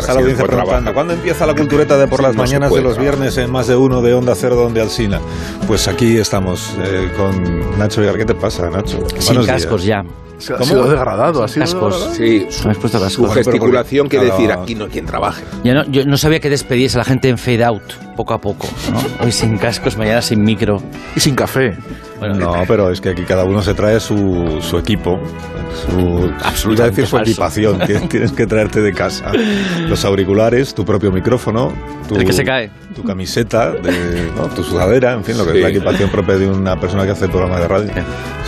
Está la audiencia preguntando. ¿Cuándo empieza la cultureta de por las No mañanas de los trabajar. viernes en más de uno de Onda Cero donde Alsina? Pues aquí estamos eh, con Nacho Villar. ¿Qué te pasa, Nacho? Sin Buenos cascos días. ya. ¿Cómo? Ha sido degradado, ha sido Cascos. degradado. Sí, has puesto su cascos. pero gesticulación quiere decir aquí no hay quien trabaje. Ya no, yo no sabía que despedías a la gente en fade out, poco a poco. ¿no? Hoy sin cascos, mañana sin micro. Y sin café. Bueno, No, pero es que aquí cada uno se trae su, su equipo, su, Absolutamente iba a decir su falso. equipación, que tienes que traerte de casa. Los auriculares, tu propio micrófono, tu, El que se cae. tu camiseta, de, ¿no? tu sudadera, en fin, lo que Sí. es la equipación propia de una persona que hace programa de radio.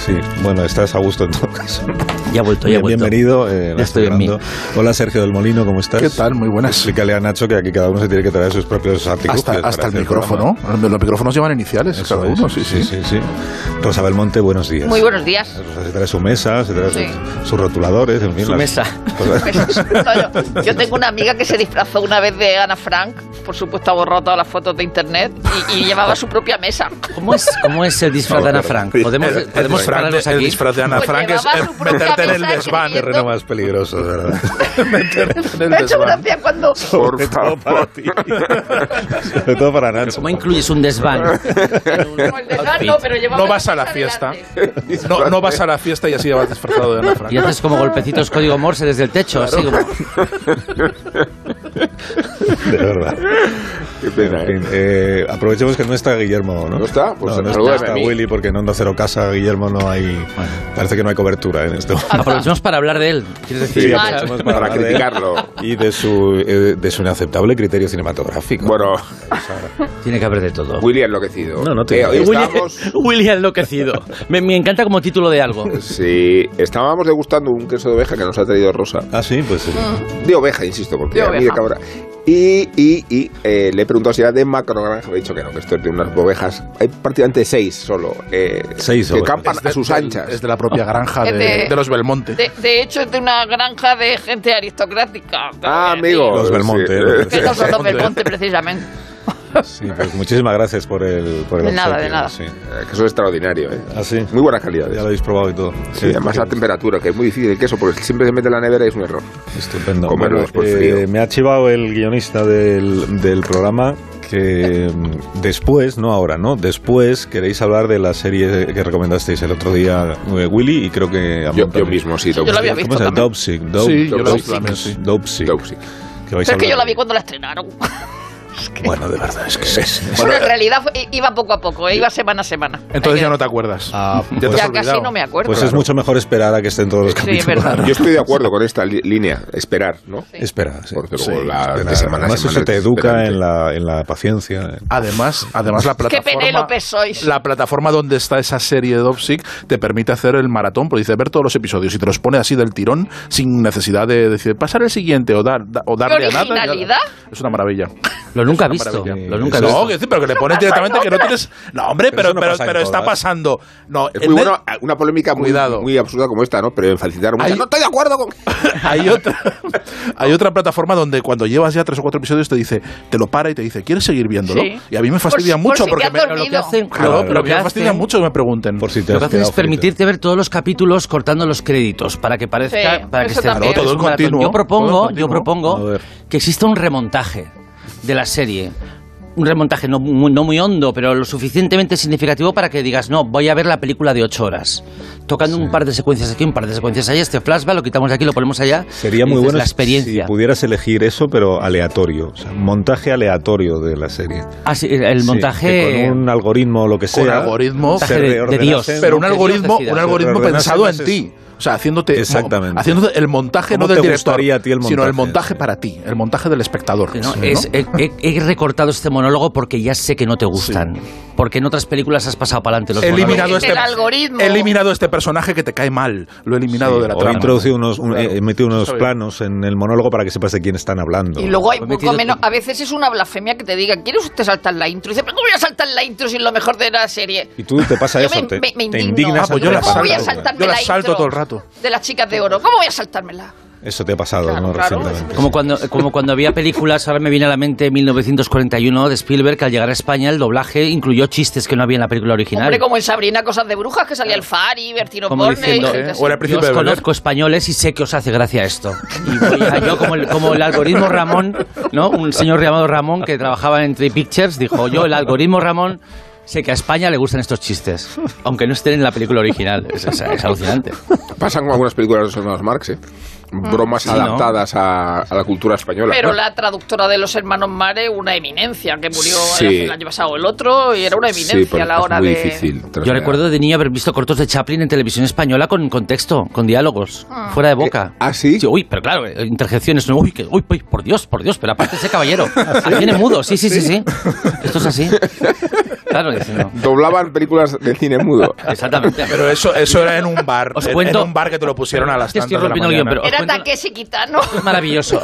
Sí, bueno, estás a gusto en todo caso. ya he vuelto, ya he Bien, vuelto. bienvenido. eh, Ya estoy en mí. Hola Sergio del Molino, ¿cómo estás? ¿Qué tal? Muy buenas. Explícale a Nacho que aquí cada uno se tiene que traer sus propios artículos. Hasta, hasta el micrófono. programa. Los micrófonos llevan iniciales Eso cada es, uno, sí, sí. sí, sí. Rosa Belmonte, buenos días. Muy buenos días. Rosa se trae su mesa, se trae Sí. sus, sus rotuladores, en fin. Su las mesa. Pues, no, yo, yo tengo una amiga que se disfrazó una vez de Ana Frank, por supuesto ha borrado todas las fotos de internet y, y llevaba su propia mesa. ¿Cómo es, ¿Cómo es el disfraz de Ana Frank? ¿Podemos, El- el podemos disfraz de- pararnos el aquí? disfraz de Ana Pues Frank es propia meterte en el desván. escribiendo. Terreno más peligroso, de verdad. meterte en el Me ha hecho gracia cuando... Sobre todo para ti. Sobre todo para Nacho. ¿Cómo incluyes un desván? No, el desván no, pero llevaba No vas a la fiesta. no vas a la fiesta y así ya vas disfrazado de Ana Frank. Y haces como golpecitos código Morse desde el techo, así como... De verdad. Qué pena, En fin, ¿eh? eh, aprovechemos que no está Guillermo, ¿no? ¿No está? Pues no, no está a mí. Willy porque en Onda Cero Casa Guillermo no hay... Parece que no hay cobertura en esto. Aprovechemos para hablar de él. ¿Quieres decir? Sí, aprovechemos Para él criticarlo. Y de su, eh, de su inaceptable criterio cinematográfico. Bueno, Tiene que haber de todo. Willy enloquecido. No, no te Eh, hoy Willy, estábamos, Willy ha enloquecido. Me, me encanta como título de algo. sí, estábamos degustando un queso de oveja que nos ha traído Rosa. Ah, sí, pues... eh, De oveja, insisto, porque De a mí de cabra. Y, y, y eh, le he preguntado si era de macrogranja. Me ha dicho que no, que esto es de unas ovejas. Hay prácticamente seis solo. eh, Seis Que ovejas. campan de- a sus anchas. Es de la propia granja de, de- de los Belmonte. De, de hecho, es de una granja de gente aristocrática. Ah, amigo. Los Belmonte, Sí. los Que no son los Belmonte, precisamente. Sí, pues muchísimas gracias por el, por el De nada, de nada. Sí. Eh, Queso extraordinario, ¿eh? Ah, sí. Muy buena calidad. Ya lo habéis probado y todo. Sí, además a temperatura, que es muy difícil el queso, porque siempre se mete en la nevera y es un error. Estupendo. Comerlo Bueno, después eh, frío. me ha chivado el guionista del, del programa que mm, después, no ahora, ¿no? Después queréis hablar de la serie que recomendasteis el otro día, eh, Willy, y creo que... a Yo, yo mismo, sí. yo la había ¿Cómo visto se llama? también. Dopesick. Dope- Sí, yo lo visto. Que vais Pero a es que yo la vi cuando la estrenaron. Bueno, de verdad, es que es... Bueno, en realidad fue- iba poco a poco, eh, iba semana a semana. Entonces ya no te acuerdas. Ah, Ya te pues, has Ya casi no me acuerdo. pues es mucho mejor esperar a que estén todos los Sí, es capítulos. verdad. Yo estoy de acuerdo con esta línea, esperar, ¿no? Espera, sí. Porque Sí, luego la de semana a Además semana eso te educa en la, en la paciencia. Además, además la Qué plataforma, Penélopes sois. la plataforma donde está esa serie de Dopsic te permite hacer el maratón, porque dice ver todos los episodios y te los pone así del tirón sin necesidad de decir pasar el siguiente o dar da- o darle a nada. ya-! Es una maravilla. Lo nunca he visto. Lo nunca he no, visto. que decir, pero que le pones directamente que no tienes. No, hombre, Pero pero, no pero, está pasando. No, Es muy bueno, una polémica muy, muy absurda como esta, ¿no? Pero en felicitar mucho. Hay- No estoy de acuerdo con. hay otra hay otra plataforma donde cuando llevas ya tres o cuatro episodios te dice te lo para y te dice quieres seguir viéndolo Sí. y a mí me fastidia por mucho si porque me, lo que hacen, claro, lo que me fastidia mucho que me pregunten Por si te Lo que hacen es permitirte ver todos los capítulos cortando los créditos para que parezca Sí, para que esté. Todo continuo, Yo todo propongo, yo continuo. propongo que exista un remontaje de la serie un remontaje no muy, no muy hondo, pero lo suficientemente significativo para que digas, no, voy a ver la película de ocho horas. Tocando un par de secuencias aquí, un par de secuencias allá, este flashback lo quitamos de aquí, lo ponemos allá. Sería muy bueno la experiencia. si pudieras elegir eso, pero aleatorio. O sea, montaje aleatorio de la serie. Ah, sí, el montaje... con un algoritmo o lo que sea. Con algoritmo, de- de. Dios. pero un algoritmo, un algoritmo pensado en es- ti. O sea, haciéndote, Exactamente. haciéndote el montaje ¿Cómo no del te director, gustaría a ti el sino el montaje? montaje para ti, el montaje del espectador. Sí, ¿no? ¿no? Es- he, he- he recortado este monólogo porque ya sé que no te gustan. Porque en otras películas has pasado para adelante los He eliminado este El algoritmo. He eliminado este personaje que te cae mal. Lo he eliminado de la trama. introducido unos, un- Claro. eh, metido unos planos en el monólogo para que sepas de quién están hablando. Y luego hay He poco metido- menos. A veces es una blasfemia que te digan, ¿quiere usted saltar la intro? Y dice, ¿pero cómo voy a saltar la intro si es lo mejor de la serie? Y tú te pasa eso, me- te, me- me te indignas. Ah, pues yo la ¿Cómo voy a salto. saltarme Yo la la salto intro todo el rato. De las chicas de oro. ¿Cómo voy a saltármela? Eso te ha pasado, Claro, ¿no? claro. Recientemente. Como cuando, como cuando había películas, ahora me viene a la mente 1941 de Spielberg, que al llegar a España el doblaje incluyó chistes que no había en la película original. Hombre, como en Sabrina, cosas de brujas, que salía el Fari, Bertino Como Borne... diciendo, y gente ¿eh? Yo os de Air. conozco españoles y sé que os hace gracia esto. Y voy a- yo, como el, como el algoritmo Ramón, ¿no? Un señor llamado Ramón que trabajaba en Tree Pictures, dijo, yo, el algoritmo Ramón, sé que a España le gustan estos chistes, aunque no estén en la película original. Es, es- es alucinante. Pasan con algunas películas de los hermanos Marx, ¿eh? Bromas Sí, ¿no? adaptadas a, a la cultura española. Pero ¿no? la traductora de los hermanos Mare, una eminencia, que murió Sí. el año pasado el otro, y era una eminencia Sí, a la hora es muy de... difícil. Yo recuerdo de niño haber visto cortos de Chaplin en televisión española con contexto, con diálogos, fuera de boca. Eh, ¿ah, sí? Uy, pero claro, eh, interjecciones. no, Uy, que, uy, uy, por Dios, por Dios, pero aparte ese caballero. Ah, Tiene mudo, sí, sí, sí, sí. Esto es así. Claro, dice, no. Doblaban películas de cine mudo. Exactamente. Pero eso, eso era en un bar. Os en- cuento- en un bar que te lo pusieron a las tantas de la guion, mañana. pero- Era os cuento- Takeshi Kitano. Es maravilloso.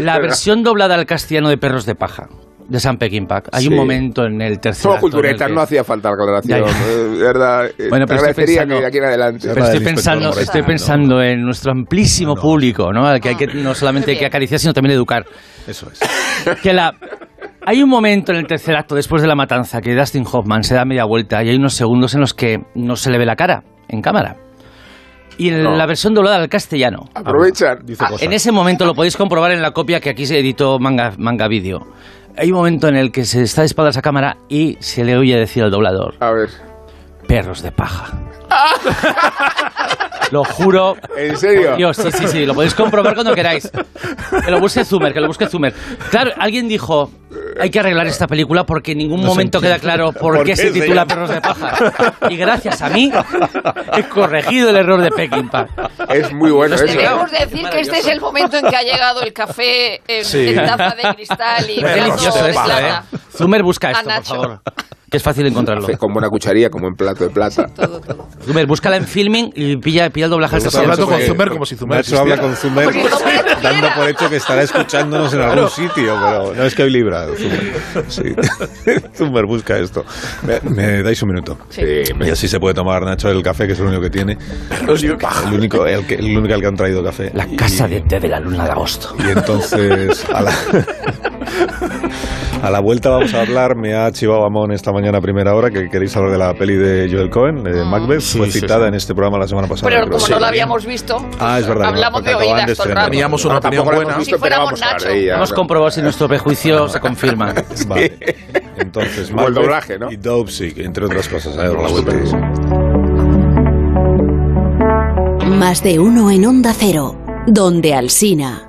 La versión doblada al castellano de Perros de Paja, de San Peckinpah. Hay un momento en el tercer el culturetas, que- no hacía falta la aclaración. Eh, De verdad, eh, Bueno, te pero estoy agradecería pensando- que de aquí en adelante. Pero estoy pensando, estoy pensando en nuestro amplísimo público, ¿no? Al que hay que no solamente hay que acariciar, sino también educar. Eso es. Que la hay un momento en el tercer acto, después de la matanza, que Dustin Hoffman se da media vuelta y hay unos segundos en los que no se le ve la cara en cámara. Y en No. la versión doblada al castellano, Aprovechan. Dice cosas. en ese momento lo podéis comprobar en la copia que aquí se editó Manga, manga Video. Hay un momento en el que se está de espaldas a cámara y se le oye decir al doblador, A ver. perros de paja. Lo juro. ¿En serio? Dios, sí, sí, sí, lo podéis comprobar cuando queráis. Que lo busque Zumer, que lo busque Zumer. Claro, alguien dijo, hay que arreglar esta película porque en ningún No momento queda claro por, ¿Por qué qué se titula? Perros de Paja. Y gracias a mí he corregido el error de Peckinpah. Es muy bueno eso. Debemos decir que este es el momento en que ha llegado el café en, Sí. en taza de cristal y delicioso de. ¿eh? Zumer, busca esto, por Nacho. favor. Que es fácil encontrarlo. Con buena cucharilla, como en plato de plata. Todo, todo. Zumer, búscala en filming y pilla, pilla el doblaje al Estás hablando con Zumer como si Zumer Nacho habla con. Zumer dando por hecho que estará escuchándonos en algún sitio, pero no es que hoy libra Zumer. Sí. Zumer busca esto. Me, me dais un minuto. Sí. Y así se puede tomar Nacho el café, que es el único que tiene. El único, el que, el único al que han traído café. La Y- casa de té de la luna de agosto. Y entonces, a la, a la vuelta vamos a hablar. Me ha chivado Amón esta mañana a primera hora que queréis hablar de la peli de Joel Cohen, de Macbeth. Fue sí, citada sí. en este programa la semana pasada. Pero creo. como Sí. no la habíamos visto, Ah, es verdad. hablamos de oídas todo el rato. Teníamos una opinión la hemos buena. visto, Si fuéramos Nacho. ella. Hemos comprobado si nuestro prejuicio se confirma. Vale. Entonces, el Macbeth doblaje, ¿no? Y Dopesick, entre otras cosas. A ver, la vuelta. Más de uno en Onda Cero, donde Alsina.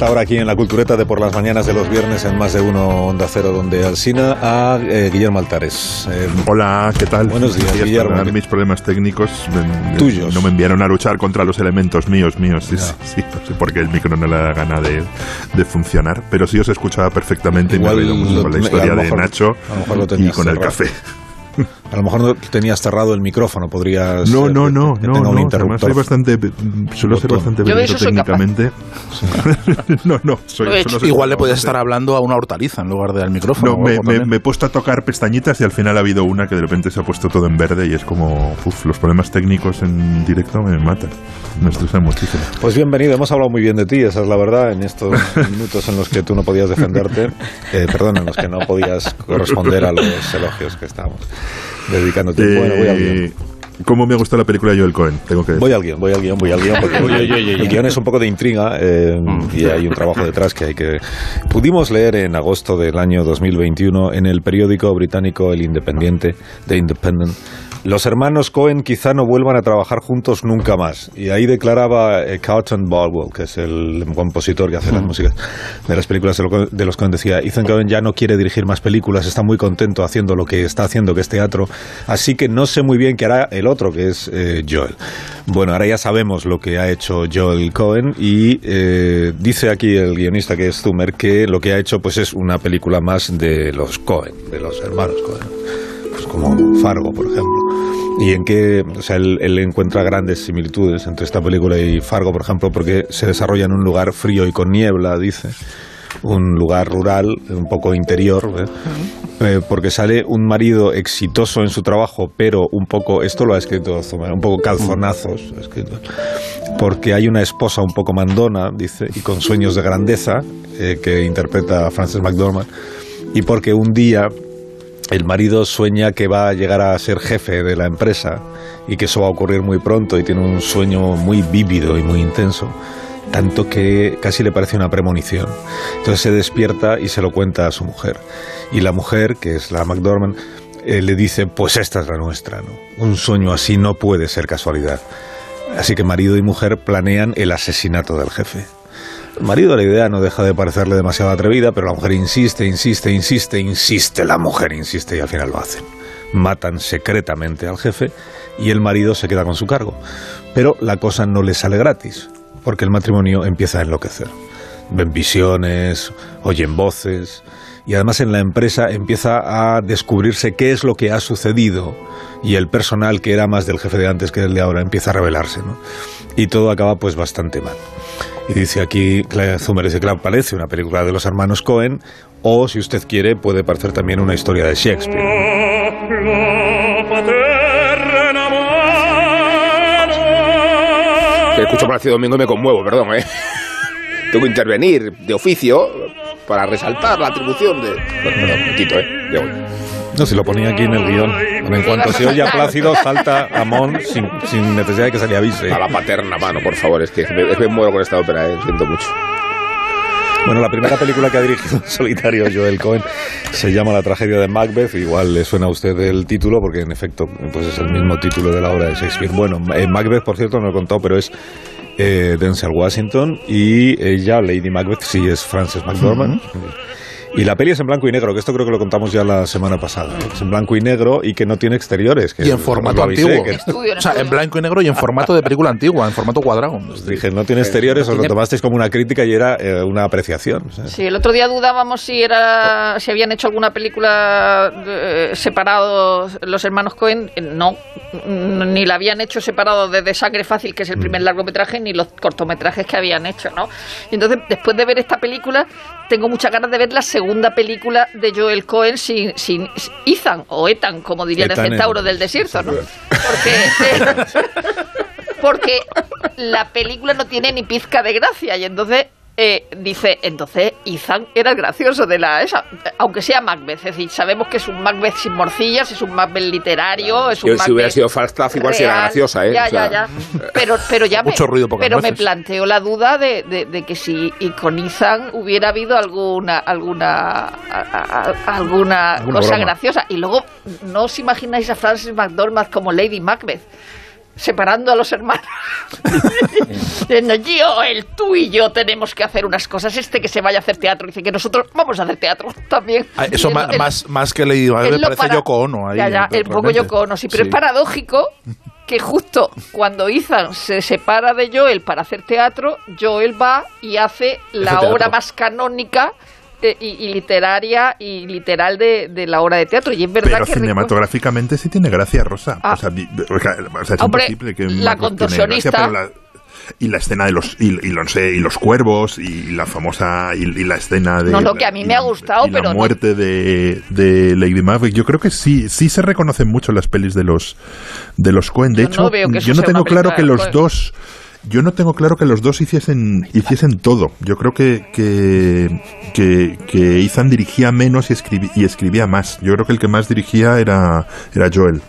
Esta hora aquí en la Cultureta de por las mañanas de los viernes en más de uno Onda Cero, donde Alsina a eh, Guillermo Altares. Eh, Hola, ¿qué tal? Buenos días, Guillermo. Perdonad mis problemas técnicos. Me- Tuyos. No me enviaron a luchar contra los elementos míos, míos. Sí, sí, sí, no sé por qué el micro no le da gana de, de funcionar. Pero sí os escuchaba perfectamente y me Igual reído mucho con la historia de Nacho y con el café. A lo mejor no tenías cerrado el micrófono, podrías... No, eh, no, no, que no, tenga un no. Además interruptor. soy bastante, suelo ser bastante Yo de verito eso soy capaz. técnicamente. no, no, soy, he Igual le podías estar hablando a una hortaliza en lugar del micrófono. No, me, me- me he puesto a tocar pestañitas y al final ha habido una que de repente se ha puesto todo en verde y es como, uf, los problemas técnicos en directo me matan. Me estresan muchísimo. Pues bienvenido, hemos hablado muy bien de ti, esa es la verdad, en estos minutos en los que tú no podías defenderte, eh, perdón, en los que no podías corresponder a los elogios que estábamos dedicando tiempo. Bueno, voy al guion. Eh, ¿Cómo me ha gustado la película de Joel Cohen? Tengo que decir. Voy al guion, voy al guion, voy al guion, porque el oye. guion es un poco de intriga eh, y hay un trabajo detrás que hay que... Pudimos leer en agosto del año 2021 en el periódico británico El Independiente, The Independent, los hermanos Cohen quizá no vuelvan a trabajar juntos nunca más. Y ahí declaraba eh, Carlton Baldwell, que es el compositor que hace las músicas de las películas de lo- de los Cohen, decía, Ethan Cohen ya no quiere dirigir más películas, está muy contento haciendo lo que está haciendo, que es teatro, así que no sé muy bien qué hará el otro, que es eh, Joel. Bueno, ahora ya sabemos lo que ha hecho Joel Cohen y eh, dice aquí el guionista, que es Zumer, que lo que ha hecho pues es una película más de los Cohen, de los hermanos Cohen como Fargo, por ejemplo. Y en que, o sea, él, él encuentra grandes similitudes entre esta película y Fargo, por ejemplo, porque se desarrolla en un lugar frío y con niebla, dice. Un lugar rural, un poco interior, ¿eh? Eh, porque sale un marido exitoso en su trabajo, pero un poco, esto lo ha escrito Zumer, un poco calzonazos, ha escrito, porque hay una esposa un poco mandona, dice, y con sueños de grandeza, eh, que interpreta a Frances McDormand, y porque un día el marido sueña que va a llegar a ser jefe de la empresa y que eso va a ocurrir muy pronto y tiene un sueño muy vívido y muy intenso, tanto que casi le parece una premonición. Entonces se despierta y se lo cuenta a su mujer. Y la mujer, que es la McDormand, eh, le dice, pues esta es la nuestra, ¿no? Un sueño así no puede ser casualidad. Así que marido y mujer planean el asesinato del jefe. Al marido la idea no deja de parecerle demasiado atrevida, pero la mujer insiste, insiste, insiste, insiste, la mujer insiste y al final lo hacen. Matan secretamente al jefe y el marido se queda con su cargo. Pero la cosa no le sale gratis, porque el matrimonio empieza a enloquecer. Ven visiones, oyen voces y además en la empresa empieza a descubrirse qué es lo que ha sucedido y el personal que era más del jefe de antes que del de ahora empieza a revelarse, ¿no? Y todo acaba pues bastante mal. Y dice aquí, Claire Zumer dice, claro, parece una película de los hermanos Cohen, o si usted quiere, puede parecer también una historia de Shakespeare. Que escucho Palacio Domingo me conmuevo, perdón, ¿eh? Tengo que intervenir de oficio para resaltar la atribución de... Perdón, me quito, ¿eh? Ya voy. No, si lo ponía aquí en el guion. En cuanto se oye a Plácido, salta Amón sin, sin necesidad de que se le avise. A la paterna mano, por favor, es que me, es que me muero con esta ópera, ¿eh? Lo siento mucho. Bueno, la primera película que ha dirigido en solitario Joel Cohen se llama La tragedia de Macbeth. Igual le suena a usted el título, porque en efecto pues es el mismo título de la obra de Shakespeare. Bueno, eh, Macbeth, por cierto, no lo he contado, pero es eh, Denzel Washington y ella, Lady Macbeth, sí es Frances McDormand. Y la peli es en blanco y negro, que esto creo que lo contamos ya la semana pasada. Es en blanco y negro y que no tiene exteriores. Que Y en formato avisé, antiguo. que- O sea, en blanco y negro y en formato de película antigua, en formato cuadrado. os dije, no tiene exteriores, os lo tomasteis como una crítica y era eh, una apreciación. sea. Sí, el otro día dudábamos si era si habían hecho alguna película eh, separado los hermanos Cohen. Eh, No, Mm, ni la habían hecho separado desde Sangre Fácil, que es el primer largometraje, ni los cortometrajes que habían hecho, ¿no? Y entonces, después de ver esta película, tengo muchas ganas de ver la segunda película de Joel Cohen sin, sin Ethan, o Ethan, como Ethan el centauro en- del desierto, ¿no? Porque... eh, porque la película no tiene ni pizca de gracia y entonces eh, dice, entonces Ethan era el gracioso de la esa, aunque sea Macbeth, es decir, sabemos que es un Macbeth sin morcillas, es un Macbeth literario, es un Yo, si hubiera Macbeth sido Falstaff, igual sería graciosa, ¿eh? Ya, O sea, ya, ya. Pero, pero ya Mucho me, ruido, pero me planteo la duda de, de- de que si y con Ethan hubiera habido alguna alguna a- a- alguna, Alguna cosa broma. graciosa. Y luego, ¿no os imagináis a Frances McDormand como Lady Macbeth? Separando a los hermanos. Diciendo, yo, el tú y yo tenemos que hacer unas cosas. Este que se vaya a hacer teatro. Dice que nosotros vamos a hacer teatro también. Ah, Eso el- más, más que Gaga me parece para- Yoko Ono. Ahí, Ya, ya, el poco. Yoko Ono, sí, pero Sí. es paradójico que justo cuando Ethan se separa de Joel para hacer teatro, Joel va y hace la obra más canónica eh, y, y literaria y literal de, de la obra de teatro. Y es verdad Pero que cinematográficamente sí tiene gracia, Rosa. Ah. O sea, o sea, es Hombre, imposible que la contorsionista- la- y la escena de los y, y los y los cuervos y la famosa y, y la escena de No, no, que a mí me ha la- gustado, y pero la no- muerte de, de Lady Macbeth yo creo que sí sí se reconocen mucho las pelis de los de los Coen de Yo hecho yo no tengo claro que los dos yo no tengo claro que los dos hiciesen hiciesen todo. Yo creo que que, que, Ethan dirigía menos y, y escribía más. Yo creo que el que más dirigía era, era Joel.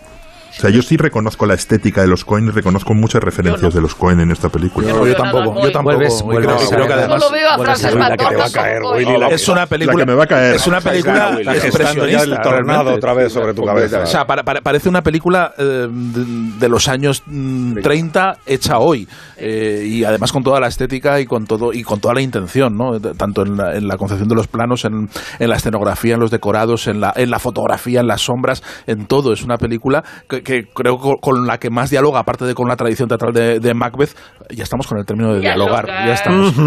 O sea, yo sí reconozco la estética de los Coen y reconozco muchas referencias de los Coen en esta película. Yo No, no yo tampoco, yo tampoco. Vuelves- vuelves creo, que además Solo veo a Frances ver la que te va a McDormand caer, como Willy, Coen. la- es una película la que me va a caer. Es una película el expresionista, tornado otra vez sobre tu cabeza. O sea, para- para- parece una película eh, de, de los años mm, 30 hecha hoy eh, y además con toda la estética y con todo y con toda la intención, ¿no? De- Tanto en la, en la concepción de los planos, en, en la escenografía, en los decorados, en la, en la fotografía, en las sombras, en todo. Es una película que, que creo co- con la que más dialoga, aparte de con la tradición teatral de, de Macbeth. Ya estamos con el término de dialogar. Dialogar. Ya estamos. Es que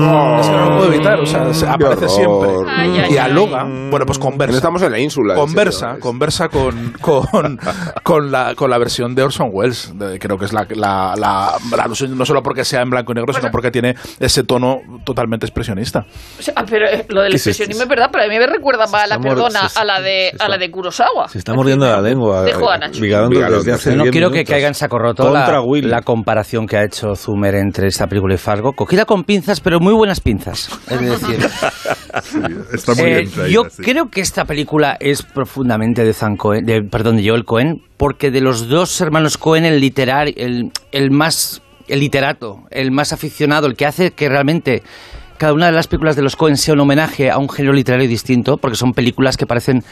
no lo puedo evitar. O sea, se- aparece siempre. Ay, ay, Dialoga. ay. Bueno, pues No conversa estamos en la ínsula. conversa, serio. conversa con, con, con, la, con la versión de Orson Welles. De- creo que es la, la, la- la- no, no solo porque sea en blanco y negro, sino porque tiene ese tono totalmente expresionista. O sea, pero eh, lo del ¿Qué es expresionismo es verdad, pero a mí me recuerda más a la perdona se- a la de a la de Kurosawa. Se está mordiendo la lengua. Dejo a eh. Vigalondo Hace Yo no 10 quiero que caiga en saco roto la, comparación que ha hecho Zumer entre esta película y Fargo. Cogida con pinzas, pero muy buenas pinzas. Es decir, Está muy Eh, bien traída, yo sí. creo que esta película es profundamente de, Zan Cohen- de perdón, de Joel Cohen, porque de los dos hermanos Cohen, el literar, el, el más el literato, el más aficionado, el que hace que realmente cada una de las películas de los Cohen sea un homenaje a un género literario distinto, porque son películas que parecen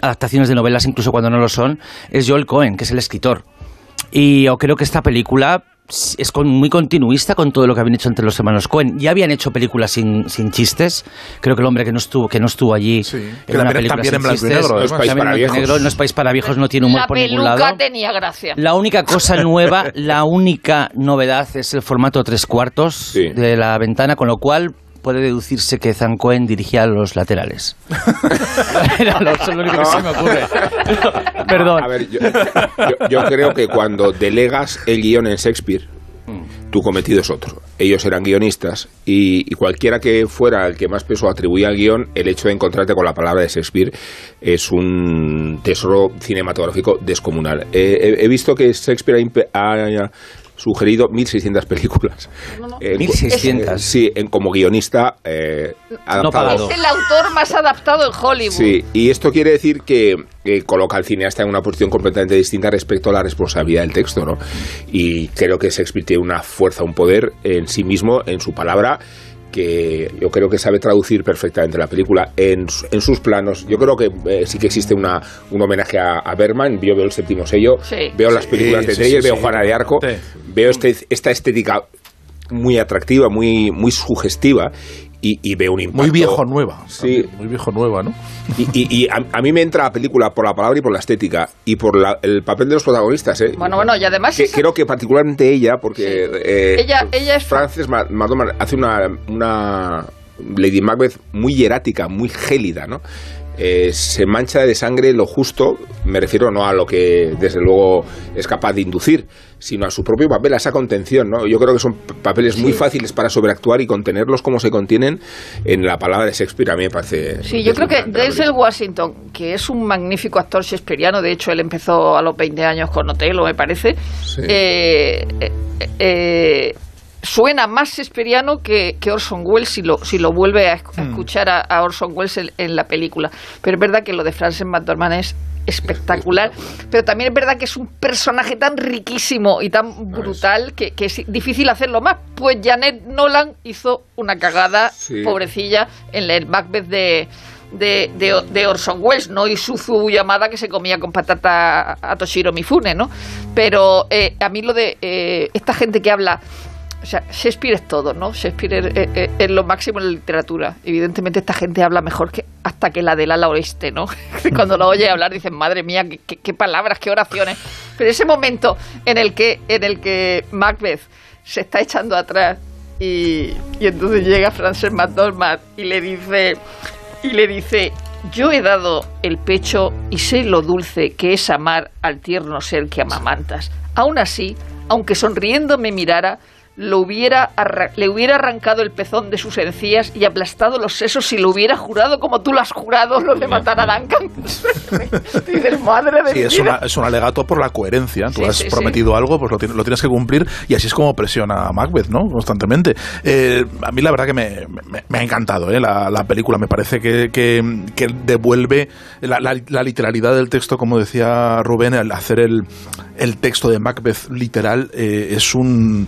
adaptaciones de novelas incluso cuando no lo son, es Joel Cohen, que es el escritor. Y yo creo que esta película es con- muy continuista con todo lo que habían hecho entre los hermanos Cohen. Ya habían hecho películas sin, sin chistes. Creo que el hombre que no estuvo, que no estuvo allí Sí, era una película también sin en blanco y chistes. negro, No es país para en viejos. negro, no es país para viejos, no tiene humor La por ningún peluca lado. tenía gracia. La única cosa nueva, la única novedad es el formato tres cuartos Sí. de la ventana, con lo cual puede deducirse que Zan Cohen dirigía los laterales. Era lo, eso es lo único que se me ocurre. Perdón. A ver, yo, yo- yo creo que cuando delegas el guion en Shakespeare, tu cometido es otro. Ellos eran guionistas y, y cualquiera que fuera el que más peso atribuía al guion, el hecho de encontrarte con la palabra de Shakespeare es un tesoro cinematográfico descomunal. Eh, he, he visto que Shakespeare ha ha, sugerido 1.600 películas. Eh, 1.600. eh, sí, en, como guionista eh, adaptado. Es el autor más adaptado en Hollywood. Sí, y esto quiere decir que eh, coloca al cineasta en una posición completamente distinta respecto a la responsabilidad del texto, ¿no? Y creo que Shakespeare tiene una fuerza, un poder en sí mismo, en su palabra, que yo creo que sabe traducir perfectamente la película en, en sus planos. Yo creo que eh, sí que existe una, un homenaje a, a Berman. Yo veo el séptimo sello, Sí. veo las películas de sí, Dreyer, sí, veo sí. Juana de Arco, Sí. veo este, esta estética muy atractiva, muy, muy sugestiva. Y, y veo un impacto. Muy viejo nueva. Sí. también, Muy viejo nueva, ¿no? Y, y- y a, a mí me entra la película por la palabra y por la estética y por la- el papel de los protagonistas. ¿eh? Bueno, bueno, y además Que- esa- creo que particularmente ella, porque Sí. eh, Ella- ella es- Frances Ma- McDormand hace una, una Lady Macbeth muy hierática, muy gélida, ¿no? Eh, se mancha de sangre lo justo, me refiero no a lo que desde luego es capaz de inducir, sino a su propio papel, a esa contención, ¿no? Yo creo que son papeles muy fáciles para sobreactuar y contenerlos como se contienen en la palabra de Shakespeare, a mí me parece... Sí, yo creo que Denzel Washington, que es un magnífico actor shakespeariano, de hecho él empezó a los 20 años con Otelo, me parece, Sí. eh, eh, eh, suena más shakespeariano que, que Orson Welles si lo, si lo vuelve a, a escuchar a, a Orson Welles en, en la película. Pero es verdad que lo de Frances McDormand es espectacular, pero también es verdad que es un personaje tan riquísimo y tan brutal que, que es difícil hacerlo más. Pues Janet Nolan hizo una cagada, Sí. pobrecilla, en el Macbeth de, de, de- de Orson Welles, no Isuzu Yamada que se comía con patata a Toshiro Mifune, ¿no? Pero eh, a mí lo de eh, esta gente que habla... O sea, Shakespeare es todo, ¿no? Shakespeare es, lo máximo en la literatura. Evidentemente esta gente habla mejor que hasta que la del ala oeste, ¿no? Cuando lo oye hablar dicen, madre mía, qué, palabras, qué oraciones. Pero ese momento en el que, en el que Macbeth se está echando atrás y, y entonces llega Frances McDormand y le dice y le dice, yo he dado el pecho y sé lo dulce que es amar al tierno ser que amamantas. Aún así, aunque sonriendo me mirara, lo hubiera le hubiera arrancado el pezón de sus encías y aplastado los sesos si lo hubiera jurado como tú lo has jurado, lo de matar a Duncan. Dices, madre de Sí, es, vida". una- es un alegato por la coherencia. Tú Sí, has sí, sí. prometido algo, pues lo, tienes- lo tienes que cumplir y así es como presiona a Macbeth, ¿no? Constantemente. Eh, a mí la verdad que me, me- me ha encantado ¿eh? la, la película. Me parece que, que- que devuelve la, la- la literalidad del texto, como decía Rubén, al hacer el, el texto de Macbeth literal eh, es un...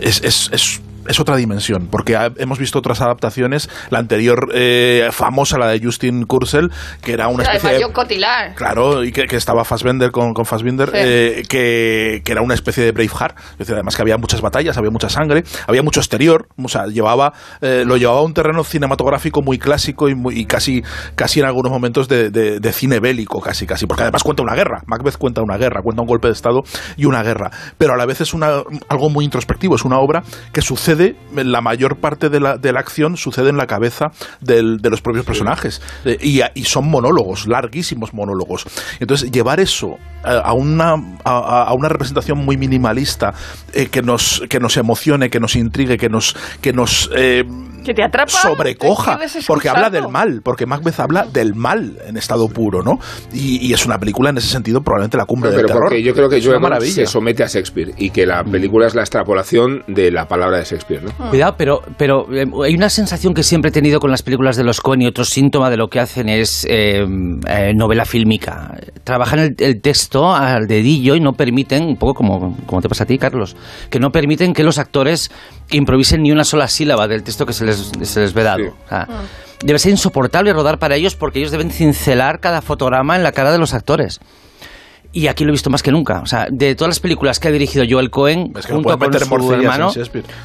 es- es- es es otra dimensión, porque ha- hemos visto otras adaptaciones, la anterior eh, famosa, la de Justin Kurzel, que era una especie de... Cotillard. Claro, y que, que estaba Fassbender con, con Fassbinder, Sí. eh, que, que era una especie de Braveheart. Es decir, además que había muchas batallas, había mucha sangre, había mucho exterior, o sea, llevaba, eh, lo llevaba a un terreno cinematográfico muy clásico y, muy- y casi, casi en algunos momentos de, de- de cine bélico, casi, casi, porque además cuenta una guerra. Macbeth cuenta una guerra, cuenta un golpe de Estado y una guerra. Pero a la vez es una, algo muy introspectivo, es una obra que sucede, la mayor parte de la, de la acción sucede en la cabeza del- de los propios personajes. Eh, y, y son monólogos, larguísimos monólogos. Entonces, llevar eso eh, a una, a, a una representación muy minimalista eh, que, nos, que nos emocione, que nos intrigue, que nos, que nos eh, Que te atrapa. sobrecoja, te porque habla del mal, porque Macbeth habla del mal en estado puro, ¿no? Y, y es una película en ese sentido probablemente la cumbre No, del pero terror. porque yo creo que es una Joe Evans maravilla. se somete a Shakespeare y que la película es la extrapolación de la palabra de Shakespeare, ¿no? Cuidado, pero, pero eh, hay una sensación que siempre he tenido con las películas de los Coen y otro síntoma de lo que hacen es eh, eh, novela fílmica. Trabajan el, el texto al dedillo y no permiten, un poco como, como te pasa a ti, Carlos, que no permiten que los actores improvisen ni una sola sílaba del texto que se les, se les ve dado. Sí. O sea, Debe ser insoportable rodar para ellos porque ellos deben cincelar cada fotograma en la cara de los actores. Y aquí lo he visto más que nunca. O sea, de todas las películas que ha dirigido Joel Cohen, Es que no junto con meter su hermano,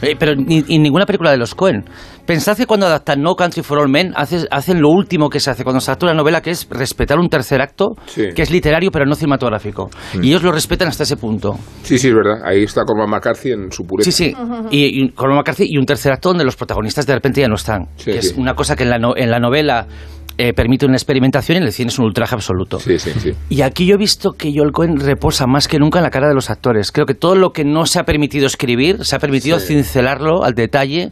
eh, pero ni, y ninguna película de los Cohen. Pensad que cuando adaptan No Country for All Men, hace- hacen lo último que se hace cuando se adapta una novela, que es respetar un tercer acto, Sí. que es literario pero no cinematográfico. Y ellos lo respetan hasta ese punto. Sí, sí, es verdad. Ahí está Cormac McCarthy en su pureza. Sí, sí. Y, y con McCarthy y un tercer acto donde los protagonistas de repente ya no están. Sí, que sí. es una cosa que en la, no- en la novela eh, permite una experimentación y en el cine es un ultraje absoluto. Sí, sí, sí. Y aquí yo he visto que Joel Cohen reposa más que nunca en la cara de los actores. Creo que todo lo que no se ha permitido escribir, se ha permitido cincelarlo al detalle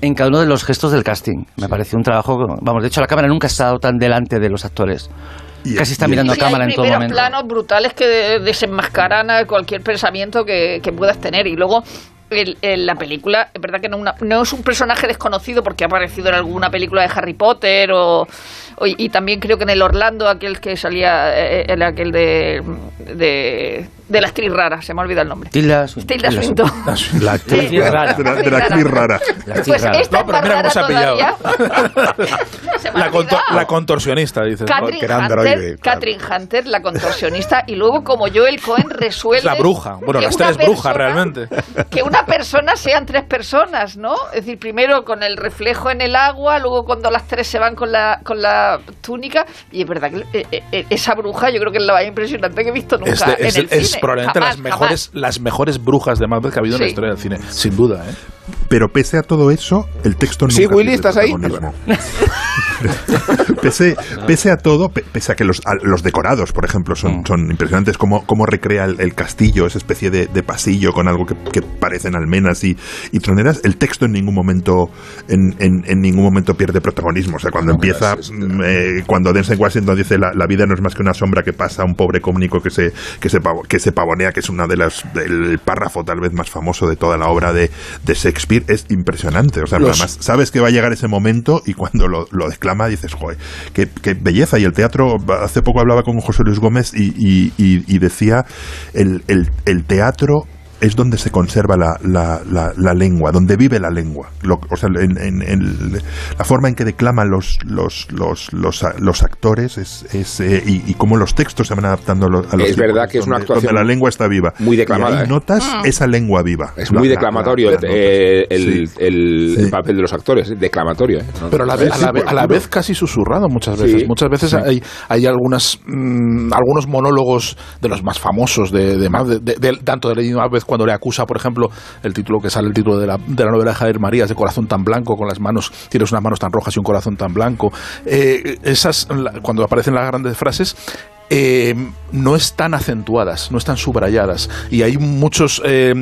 en cada uno de los gestos del casting. Me pareció un trabajo, vamos, de hecho la cámara nunca ha estado tan delante de los actores. Y- Casi está y- mirando a cámara hay en todo primeros momento. planos brutales que de- desenmascaran a cualquier pensamiento que, que puedas tener. Y luego, el- el- la película, es verdad que no, una- no es un personaje desconocido porque ha aparecido en alguna película de Harry Potter o- y también creo que en el Orlando, aquel que salía, eh, el aquel de, de, de la actriz rara, se me ha olvidado el nombre. Tilda Swinton. La actriz rara. De la, actriz rara. Pues rara. esta No, pero mira cómo se ha pillado. La, contor- olvidado. la contorsionista, dices. ¿no? Catherine que era Hunter. Catherine Hunter, la contorsionista, y luego como Joel Cohen resuelve... Es la bruja. Bueno, las tres brujas, realmente. Que una persona sean tres personas, ¿no? Es decir, primero con el reflejo en el agua, luego cuando las tres se van con la, con la túnica, y es verdad que eh, eh, esa bruja yo creo que es la más impresionante que he visto nunca Es, de- es- en el es cine. probablemente Jamás, las mejores, las mejores brujas de Macbeth que ha habido en la Sí. historia del cine, sin duda. ¿eh? Pero pese a todo eso, el texto nunca Sí, Willy, pierde ¿estás ahí? protagonismo. pese, pese a todo, pe- pese a que los, a- los decorados, por ejemplo, son, son impresionantes, cómo, cómo recrea el, el castillo, esa especie de, de pasillo con algo que, que parecen almenas y, y troneras, el texto en ningún momento en, en- en ningún momento pierde protagonismo. O sea, cuando empieza, es- es- mm, eh, cuando Denzel Washington dice la, la vida no es más que una sombra que pasa a un pobre cómnico que se, que se, que se pavonea, que es una de las del párrafo tal vez más famoso de toda la obra de, de Shakespeare, es impresionante. O sea, Los- además sabes que va a llegar ese momento y cuando lo, lo declama dices, joder, qué, qué belleza. Y el teatro, hace poco hablaba con José Luis Gómez y, y- y- y decía, el, el- el teatro es donde se conserva la, la- la- la lengua, donde vive la lengua. Lo- o sea, en, en- en la forma en que declaman los, los, los, los, los actores es, es, eh, y, y cómo los textos se van adaptando a los, Es verdad que es una actuación donde la lengua está viva. muy declamada, Y ahí ¿eh? notas esa lengua viva. Es muy la- declamatorio la- el, la eh, el- Sí. el- el Sí. papel de los actores, ¿eh? declamatorio. ¿eh? Pero a la, vez, a, Sí, la, a vez casi susurrado muchas Sí. veces. Muchas veces hay, hay algunas, mm, algunos monólogos de los más famosos de, de, de- de- tanto de Lady Macbeth cuando le acusa, por ejemplo, el título que sale, el título de la, de la novela de Javier Marías, de Corazón tan blanco, con las manos, tienes unas manos tan rojas y un corazón tan blanco. Eh, esas, cuando aparecen las grandes frases, eh, no están acentuadas, no están subrayadas. Y hay muchos, eh,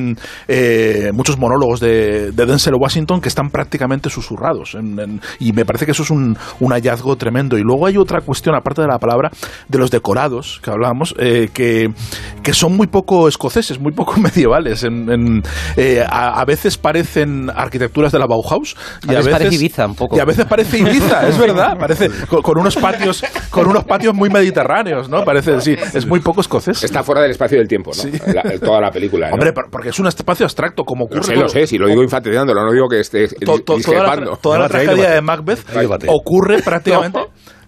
eh, muchos monólogos de, de Denzel Washington que están prácticamente susurrados. en- en- y me parece que eso es un, un hallazgo tremendo. Y luego hay otra cuestión, aparte de la palabra, de los decorados que hablábamos, que, que son muy poco escoceses, muy poco medievales. En, a, a veces parecen arquitecturas de la Bauhaus. A veces parece Ibiza, un poco. Y a veces parece Ibiza, es verdad. Parece con, con unos patios, con unos patios muy mediterráneos, ¿no? Parece, sí, es muy poco escocés. Está fuera del espacio y del tiempo, ¿no? La- toda la película. ¿no? Hombre, por- porque es un espacio abstracto, como ocurre. lo sé, lo sé, si lo digo infantilizándolo, no digo que esté To- to- toda la, discrepando. toda la tragedia de Macbeth ocurre prácticamente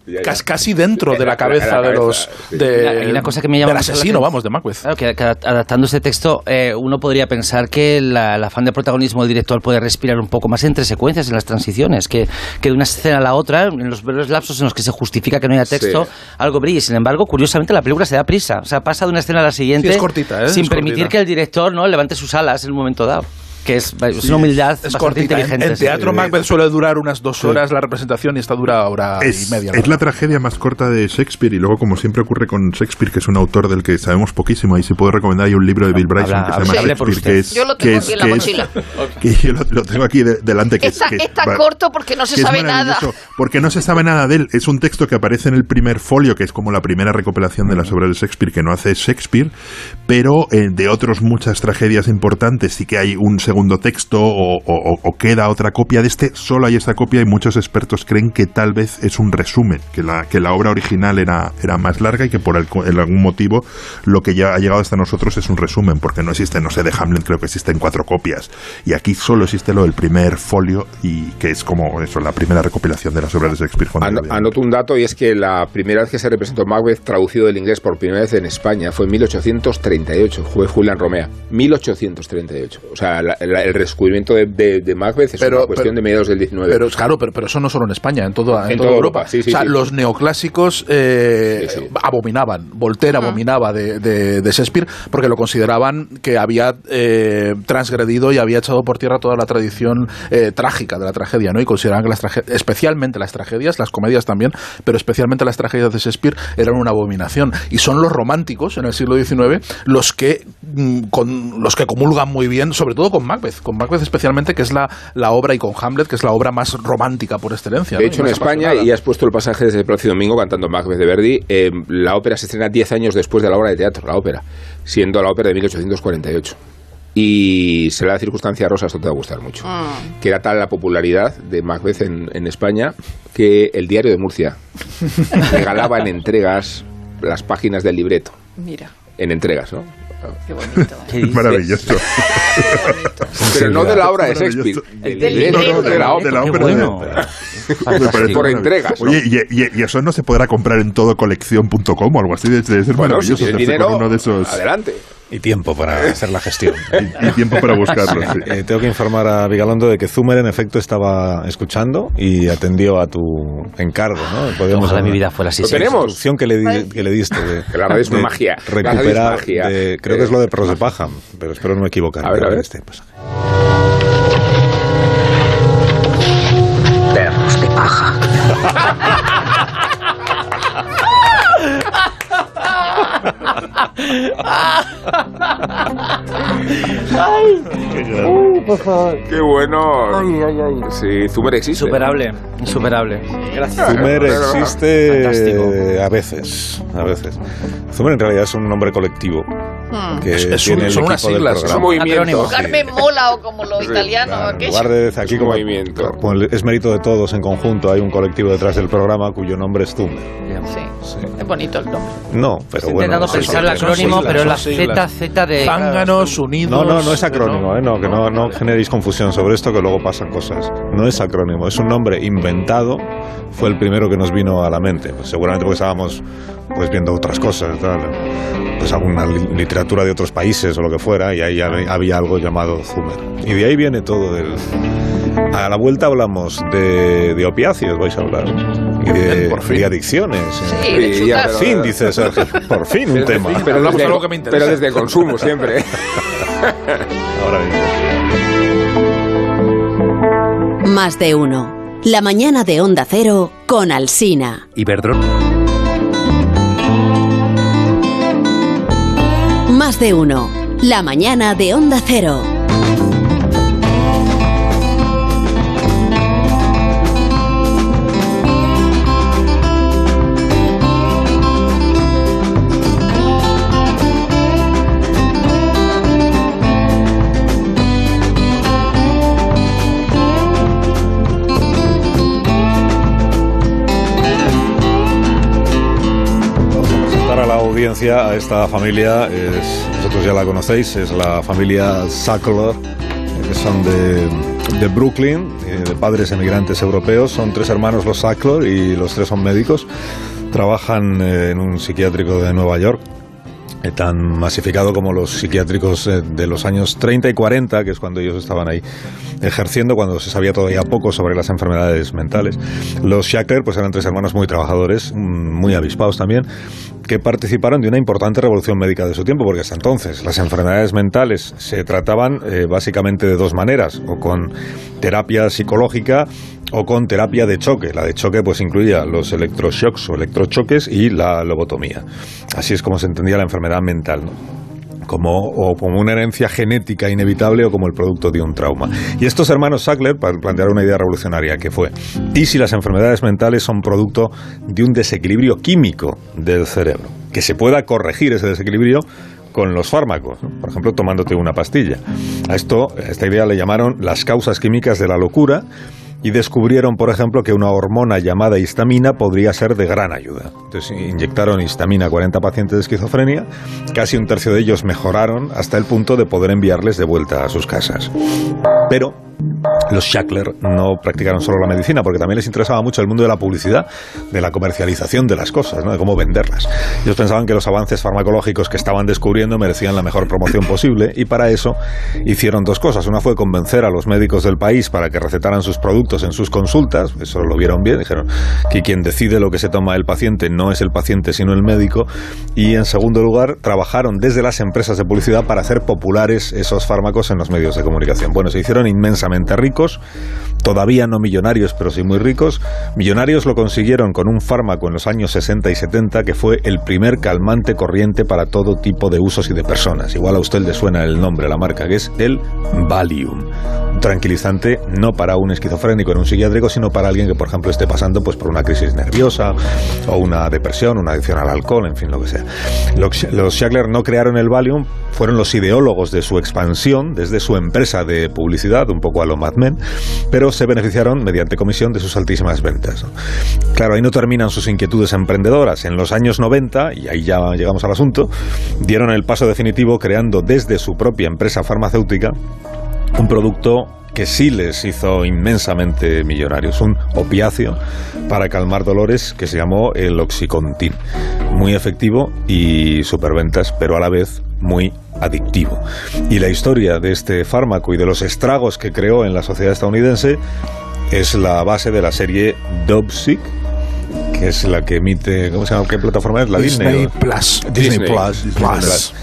Ya, ya. cas- casi dentro En de la la- cabeza de los sí. de- Hay una cosa que me llama del asesino, vamos, de Macbeth. Claro, que, que adaptando este texto, eh, uno podría pensar que la- el afán de protagonismo del director puede respirar un poco más entre secuencias, en las transiciones, que, que de una escena a la otra, en los breves lapsos en los que se justifica que no haya texto, Sí. algo brille. Sin embargo, curiosamente, la película se da prisa. O sea, pasa de una escena a la siguiente Sí, es cortita, ¿eh? sin Es permitir cortita. que el director no levante sus alas en un momento dado. Que es, es una humildad Es bastante cortita. En, inteligente. en sí. teatro Macbeth suele durar unas dos horas la representación y esta dura hora Es, y media. es la tragedia más corta de Shakespeare y luego como siempre ocurre con Shakespeare que es un autor del que sabemos poquísimo ahí se puede recomendar hay un libro de Bill Bryson Habla- que se llama Shakespeare que es Yo lo que tengo es- aquí en la que es- mochila. que yo lo, lo tengo aquí de- delante que es- Está, que es está va- corto porque no se que sabe nada. Porque no se sabe nada de él. Es un texto que aparece en el primer folio, que es como la primera recopilación de las obras de Shakespeare que no hace Shakespeare, pero eh, de otros muchas tragedias importantes sí que hay un segundo texto o, o- o- o queda otra copia de este. Solo hay esta copia y muchos expertos creen que tal vez es un resumen, que la, que la obra original era, era más larga y que por el- algún motivo lo que ya ha llegado hasta nosotros es un resumen, porque no existe, no sé, de Hamlet creo que existen cuatro copias. Y aquí solo existe lo del primer folio y que es como eso, la primera recopilación de las obras de Shakespeare. había- Anoto un dato y es que la primera vez que se representó Macbeth traducido del inglés por primera vez en España fue en 1838, fue Julián Romea. 1838. O sea, la- la- el descubrimiento de, de- de Macbeth es Pero- una cuestión pero- de mediados del 19. Pero claro, pero, pero eso no solo en España, en toda, en En toda toda Europa. Europa, sí, sí, o sea, sí. los neoclásicos eh, Sí, sí. abominaban, Voltaire abominaba de, de- de Shakespeare porque lo consideraban que había eh, transgredido y había echado por tierra toda la tradición eh, trágica de la tragedia, ¿no? Y consideraban que las trage- especialmente las tragedias, las comedias también, pero especialmente las tragedias de Shakespeare eran una abominación. Y son los románticos en el siglo XIX los que mm, con los que comulgan muy bien, sobre todo con Macbeth, con Macbeth especialmente, que es la, la obra, y con Hamlet, que es la obra más romántica por excelencia. De ¿no? hecho, en España, apasionada. y has puesto el pasaje desde el próximo domingo cantando Macbeth de Verdi, eh, la ópera se estrena 10 años después de la obra de teatro, la ópera, siendo la ópera de 1848. Y será la circunstancia rosa, esto te va a gustar mucho. Que era tal la popularidad de Macbeth en, en España que el diario de Murcia regalaba en entregas las páginas del libreto. Mira, En entregas, ¿no? Qué bonito. ¿Qué Es dices? maravilloso. Qué bonito. Pero no de la obra de Shakespeare, del libreto. de la De la de- bueno. Parece Por entregas, ¿no? Oye, y, y- y eso no se podrá comprar en todo colección.com o algo así. Debe ser Bueno, si maravilloso tienes hacerse dinero, uno de esos. adelante. Y tiempo para hacer la gestión. Y, y tiempo para buscarlo. sí. Eh, tengo que informar a Vigalondo de que Zumer en efecto estaba escuchando y atendió a tu encargo, ¿no? Podríamos Ojalá mi hablar- vida fuera así. Lo sí. tenemos. La que le, di- que le diste de, Que la radio es de magia. La radio es recuperar magia. de- creo que es lo de Pros de Paja pero espero no equivocarme A ver, a ver. este pasaje. Perros de paja. Qué bueno. Sí, Zumer existe. Insuperable, insuperable. Gracias. Zumer existe Fantástico. a veces, a veces. Zumer en realidad es un nombre colectivo que Es- es tiene un- son unas siglas, Es un movimiento. Carmen Mola o como lo Sí, italiano. Claro, en lugar de aquí Es un como, movimiento. como el- es mérito de todos en conjunto, hay un colectivo detrás del programa cuyo nombre es Zumer. Sí, Sí. es bonito el nombre. No, pero Estoy bueno. intentando sí, pensar el acrónimo, siglas, pero la siglas. Z, Z de... Zánganos, unidos. No, no, no es acrónimo, ¿eh? no, que no, no generéis confusión sobre esto, que luego pasan cosas. No es acrónimo, es un nombre inventado, fue el primero que nos vino a la mente, pues seguramente porque estábamos pues viendo otras cosas, tal, pues alguna li- literatura de otros países o lo que fuera, y ahí hab- había algo llamado Zumer. Y de ahí viene todo del... A la vuelta hablamos de, de opiáceos, vais a hablar. y de, Por fin. de adicciones. Sí, eh. de Sí, ya. Por fin, dice Sergio, por fin un tema. Pero Hablamos desde, de algo que me interesa. pero desde consumo siempre. Ahora mismo. Más de uno. La mañana de Onda Cero con Alsina. Iberdrola. Más de uno. La mañana de Onda Cero. Audiencia a esta familia, es, vosotros ya la conocéis, es la familia Sackler, eh, que son de, de Brooklyn, eh, de padres emigrantes europeos. Son tres hermanos los Sackler y los tres son médicos. Trabajan eh, en un psiquiátrico de Nueva York. Eh, tan masificado como los psiquiátricos eh, de los años 30 y 40, que es cuando ellos estaban ahí ejerciendo, cuando se sabía todavía poco sobre las enfermedades mentales. Los Shackler pues eran tres hermanos muy trabajadores, mm, muy avispados también, que participaron de una importante revolución médica de su tiempo, porque hasta entonces las enfermedades mentales se trataban eh, básicamente de dos maneras, o con terapia psicológica o con terapia de choque. La de choque pues incluía los electroshocks o electrochoques y la lobotomía. Así es como se entendía la enfermedad mental. como, o como una herencia genética inevitable o como el producto de un trauma. Y estos hermanos Sackler plantearon una idea revolucionaria que fue, ¿y si las enfermedades mentales son producto de un desequilibrio químico del cerebro? Que se pueda corregir ese desequilibrio con los fármacos, por ejemplo, tomándote una pastilla. A esto, a esta idea le llamaron las causas químicas de la locura y descubrieron, por ejemplo, que una hormona llamada histamina podría ser de gran ayuda. Entonces inyectaron histamina a 40 pacientes de esquizofrenia, casi un tercio de ellos mejoraron hasta el punto de poder enviarles de vuelta a sus casas. Pero los Shackler no practicaron solo la medicina, porque también les interesaba mucho el mundo de la publicidad, de la comercialización de las cosas, ¿no? de cómo venderlas. Ellos pensaban que los avances farmacológicos que estaban descubriendo merecían la mejor promoción posible y para eso hicieron dos cosas. Una fue convencer a los médicos del país para que recetaran sus productos en sus consultas, eso lo vieron bien, dijeron que quien decide lo que se toma el paciente no es el paciente sino el médico y en segundo lugar trabajaron desde las empresas de publicidad para hacer populares esos fármacos en los medios de comunicación. Bueno, se hicieron inmensamente ricos, todavía no millonarios, pero sí muy ricos. Millonarios lo consiguieron con un fármaco en los años 60 y 70 que fue el primer calmante corriente para todo tipo de usos y de personas. Igual a usted le suena el nombre, la marca, que es el Valium. Tranquilizante no para un esquizofrénico en un psiquiátrico, sino para alguien que, por ejemplo, esté pasando pues, por una crisis nerviosa o una depresión, una adicción al alcohol, en fin, lo que sea. Los, los Shackler no crearon el Valium, fueron los ideólogos de su expansión desde su empresa de publicidad, un poco a lo Mad Men, pero se beneficiaron mediante comisión de sus altísimas ventas. Claro, ahí no terminan sus inquietudes emprendedoras. En los años 90, y ahí ya llegamos al asunto, dieron el paso definitivo creando desde su propia empresa farmacéutica un producto que sí les hizo inmensamente millonarios, un opiáceo para calmar dolores que se llamó el Oxycontin. Muy efectivo y superventas, pero a la vez muy adictivo. Y la historia de este fármaco y de los estragos que creó en la sociedad estadounidense es la base de la serie Dopesick, que es la que emite, ¿cómo se llama? ¿Qué plataforma es? La Disney. Plus. Disney, Disney. Plus, Disney Plus. Plus.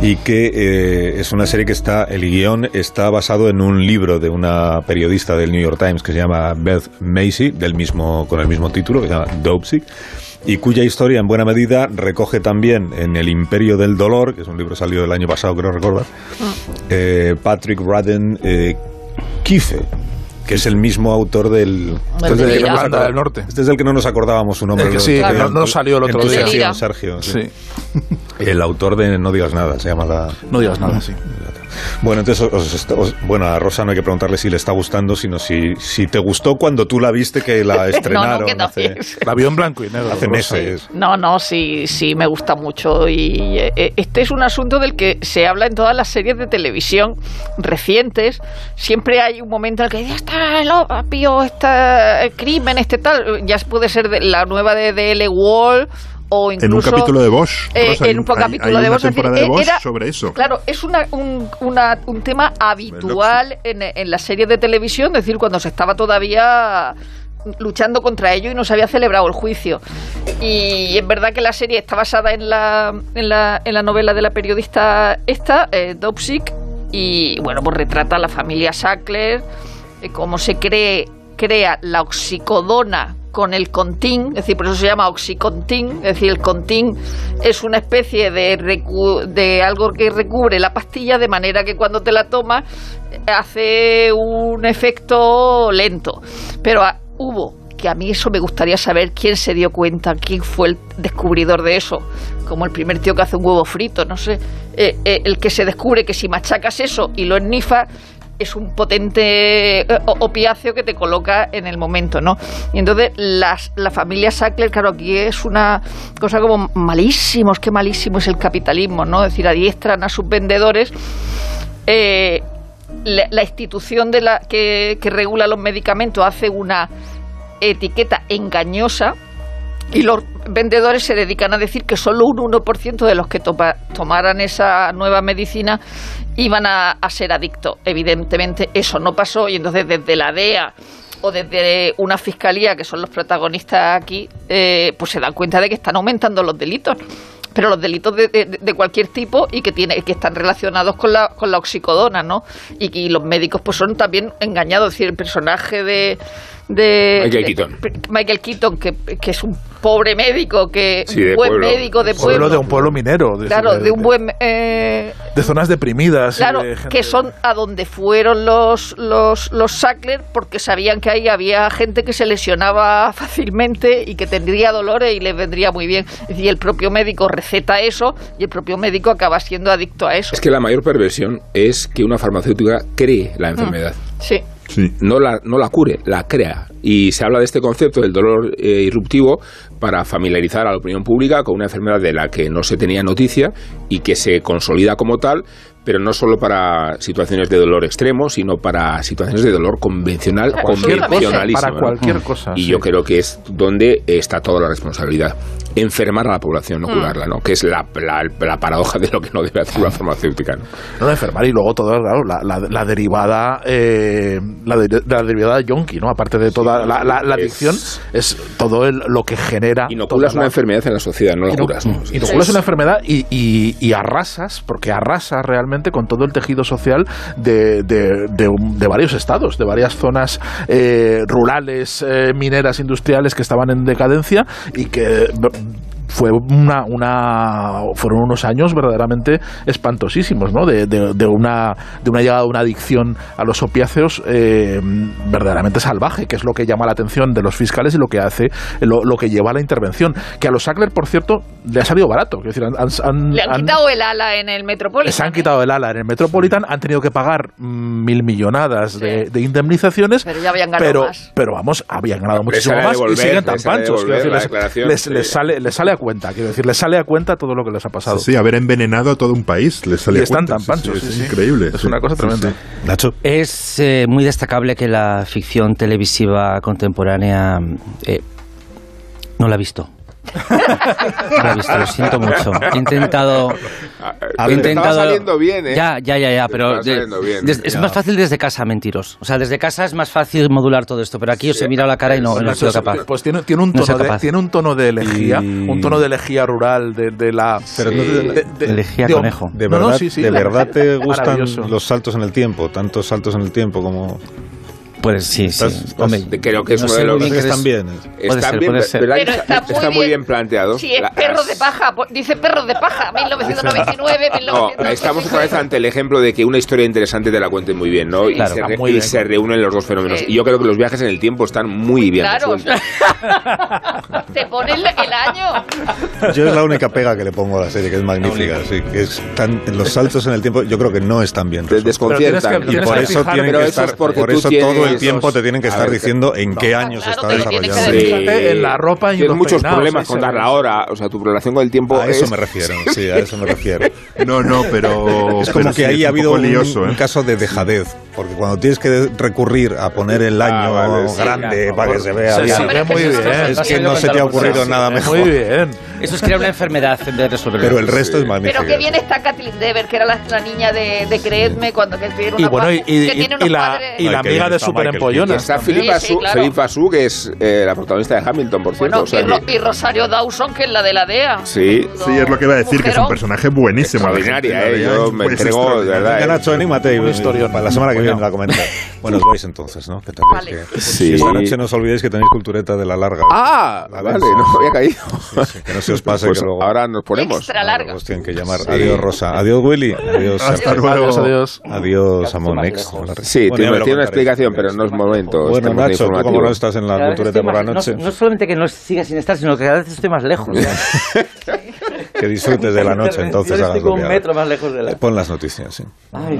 Y que eh, es una serie que está, el guion está basado en un libro de una periodista del New York Times que se llama Beth Macy, del mismo, con el mismo título, que se llama Dopesick, y cuya historia en buena medida recoge también en El Imperio del Dolor, que es un libro salido el año pasado, creo recordar, eh, Patrick Radden eh, que es el mismo autor del... Delira. Irlanda del Norte. Este es el que no nos acordábamos su nombre. El que sí, no- no salió el otro día. Sergio. sí. Sí. El autor de No digas nada, se llama la... No digas nada, sí. Bueno, entonces, os- os- os- bueno, a Rosa no hay que preguntarle si le está gustando, sino si, si te gustó cuando tú la viste que la estrenaron que hace, también. La vio en blanco y negro. hace meses. No, no, sí, sí, me gusta mucho. Y eh, eh, este es un asunto del que se habla en todas las series de televisión recientes. Siempre hay un momento en el que ya está el opio, está el crimen, este tal. Ya puede ser de- la nueva de DL Wall o incluso... En un capítulo de Bosch. Eh, en un capítulo hay de Bosch, decir, temporada de Bosch era- sobre eso. Claro, es una, un, una- un tema habitual en, en las series de televisión, es decir, cuando se estaba todavía luchando contra ello y no se había celebrado el juicio. Y es verdad que la serie está basada en la, en la, en la novela de la periodista esta, eh, Dopsic, y bueno, pues retrata a la familia Sackler, eh, cómo se cree, crea la oxicodona con el contín, es decir, por eso se llama oxicontín, es decir, el contín es una especie de, recu- de algo que recubre la pastilla de manera que cuando te la tomas eh, hace un efecto lento. Pero ah, hubo, que a mí eso me gustaría saber quién se dio cuenta, quién fue el descubridor de eso, como el primer tío que hace un huevo frito, no sé, eh, eh, el que se descubre que si machacas eso y lo ennifas, es un potente eh, opiáceo que te coloca en el momento, ¿no? Y entonces las, la familia Sackler, claro, aquí es una cosa como malísimo, es que malísimo es el capitalismo, ¿no? Es decir, adiestran a sus vendedores. eh, la, la institución de la, que, que regula los medicamentos hace una etiqueta engañosa y los vendedores se dedican a decir que solo un 1% de los que tomaran esa nueva medicina iban a, a ser adictos. Evidentemente eso no pasó y entonces desde la DEA o desde una fiscalía, que son los protagonistas aquí, eh, pues se dan cuenta de que están aumentando los delitos. Pero los delitos de, de- cualquier tipo y que tiene que están relacionados con la, con la oxicodona, ¿no? Y que los médicos pues son también engañados. Es decir, el personaje de... de Michael de- Keaton. Michael Keaton, que, que es un pobre médico, que Sí, un buen pueblo. médico de Pueblo pueblo. de un pueblo minero. de- claro, de- de un buen... eh, de zonas deprimidas. y Claro, de gente- que son a donde fueron los, los, los Sackler porque sabían que ahí había gente que se lesionaba fácilmente y que tendría dolores y les vendría muy bien. Y el propio médico receta eso y el propio médico acaba siendo adicto a eso. Es que la mayor perversión es que una farmacéutica cree la enfermedad. Sí. Sí. No la, no la cure, la crea. Y se habla de este concepto del dolor eh, irruptivo para familiarizar a la opinión pública con una enfermedad de la que no se tenía noticia y que se consolida como tal, pero no solo para situaciones de dolor extremo, sino para situaciones de dolor convencional, convencionalísimo. Para ¿no? cualquier cosa. Y sí. yo creo que es donde está toda la responsabilidad. Enfermar a la población, no curarla, ¿no? Que es la, la- la paradoja de lo que no debe hacer una farmacéutica. ¿no? No, no, enfermar y luego todo, claro, la, la- la derivada, eh, la, de- la derivada yonki, ¿no? Aparte de toda la, la- la Es- adicción, es todo el- lo que genera. Inoculas una la- enfermedad en la sociedad, no la curas. ¿no? Inoculas una enfermedad y, y- y arrasas, porque arrasas realmente con todo el tejido social de, de- de un- de varios estados, de varias zonas eh, rurales, eh, mineras, industriales que estaban en decadencia y que and fue una, una fueron unos años verdaderamente espantosísimos ¿no? de, de- de una de una llegada a una adicción a los opiáceos eh, verdaderamente salvaje que es lo que llama la atención de los fiscales y lo que hace lo, lo que lleva a la intervención que a los Sackler por cierto le ha salido barato quiero decir, han- han- Le han han- quitado el ala en el Metropolitan. les han ¿eh? quitado el ala en el Metropolitan, han tenido que pagar mil millonadas de, Sí. de indemnizaciones. Pero ya habían ganado pero, más. pero vamos, habían ganado muchísimo más y siguen tan panchos. devolver decir, les, sí. les sale, les sale a cuenta, quiero decir, les sale a cuenta todo lo que les ha pasado. Sí, haber envenenado a todo un país les sale Y a están cuenta. tan panchos, Sí, sí, es sí. increíble. Es sí. una cosa tremenda. sí. Nacho. Es eh, muy destacable que la ficción televisiva contemporánea eh, no la he visto. He visto, lo siento mucho. He intentado. A he intentado saliendo bien, ¿eh? Ya, ya, ya, ya, pero estaba de- saliendo bien. des- es más fácil desde casa mentiros. O sea, desde casa es más fácil modular todo esto, pero aquí os he mirado la cara y no, no he sido capaz. pues tiene, tiene un No tono de, capaz. tiene un tono de elegía, Y- un tono de elegía rural de, de la Pero Elegía de- conejo. ¿De No, no, verdad, sí, sí. ¿De verdad te gustan los saltos en el tiempo? Tantos saltos en el tiempo como... Pues sí, sí. Estás- estás- Hombre, Creo que es no uno sé de los- bien que están es- bien. Puede Están ser, bien. Pero está, está muy está muy bien. bien planteado. Sí, es La- perros de paja. pues, Dice perros de paja. 1999, No, 1999. estamos otra vez ante el ejemplo de que una historia interesante te la cuenten muy bien, ¿no? Y, Claro, se, muy y bien. se reúnen los dos fenómenos. Sí. Y yo creo que los viajes en el tiempo están muy bien Claro. Te ponen el año. Yo es la única pega que le pongo a la serie, que es magnífica. Sí, que es tan- los saltos en el tiempo yo creo que no están bien Te desconciertan. Y por eso tienen que es estar, por eso todo el tiempo te tienen que A estar ver, diciendo en qué años claro, está decir. Fíjate en la ropa y en Tienes los muchos peinados, problemas con dar la hora. O sea, tu relación con el tiempo A eso es- me refiero, sí, a eso me refiero. No, no, pero. Es como pero que sí, ahí ha un habido un, lioso, un ¿eh? caso de dejadez, porque cuando tienes que recurrir a poner el año vale, sí, grande ya, para que se vea Sí, bien, sí, muy eso bien. es que no se te ha ocurrido nada Muy mejor. bien. Eso es crear una enfermedad en vez de resolverlo. Pero el resto es magnífico. Pero que bien está Kathleen Dever, que era la, la niña de, de Creedme cuando que tiene una Y bueno, y, pa- y- que tiene y unos la, padres- y la amiga de Super Empollonas. está Sí, sí, claro. Philippa Su, que es eh, la protagonista de Hamilton, por cierto. Bueno, o sea y, Ro- que- y Rosario Dawson, que es la de la DEA. Sí. Sí, es lo que iba a decir, que es un personaje buenísimo. La Extraordinaria, eh, yo me pues, entrego, de verdad. Nacho, anímate. y- Un historión. Para la semana que Bueno. viene la comenta. Bueno, os vais entonces, ¿no? Vale. Sí. Y esta noche no os olvidéis que tenéis cultureta de la larga. Ah, La vale, no había caído. Sí, sí, que no se os pase Pues que luego... ahora nos ponemos. Extra larga. Os tienen que llamar. Sí. Adiós, Rosa. Adiós, Willy. Adiós, Hasta luego. Adiós, adiós. Amonex. Sí, Bueno, tiene, tiene una explicación, pero no es momento. Bueno, Nacho, tú como no estás en la estoy por la noche, No, no solamente que no siga sin estar, sino que cada vez estoy más lejos. que disfrutes de la noche entonces. Yo estoy un metro más lejos de la... Pon las noticias, sí. Ay.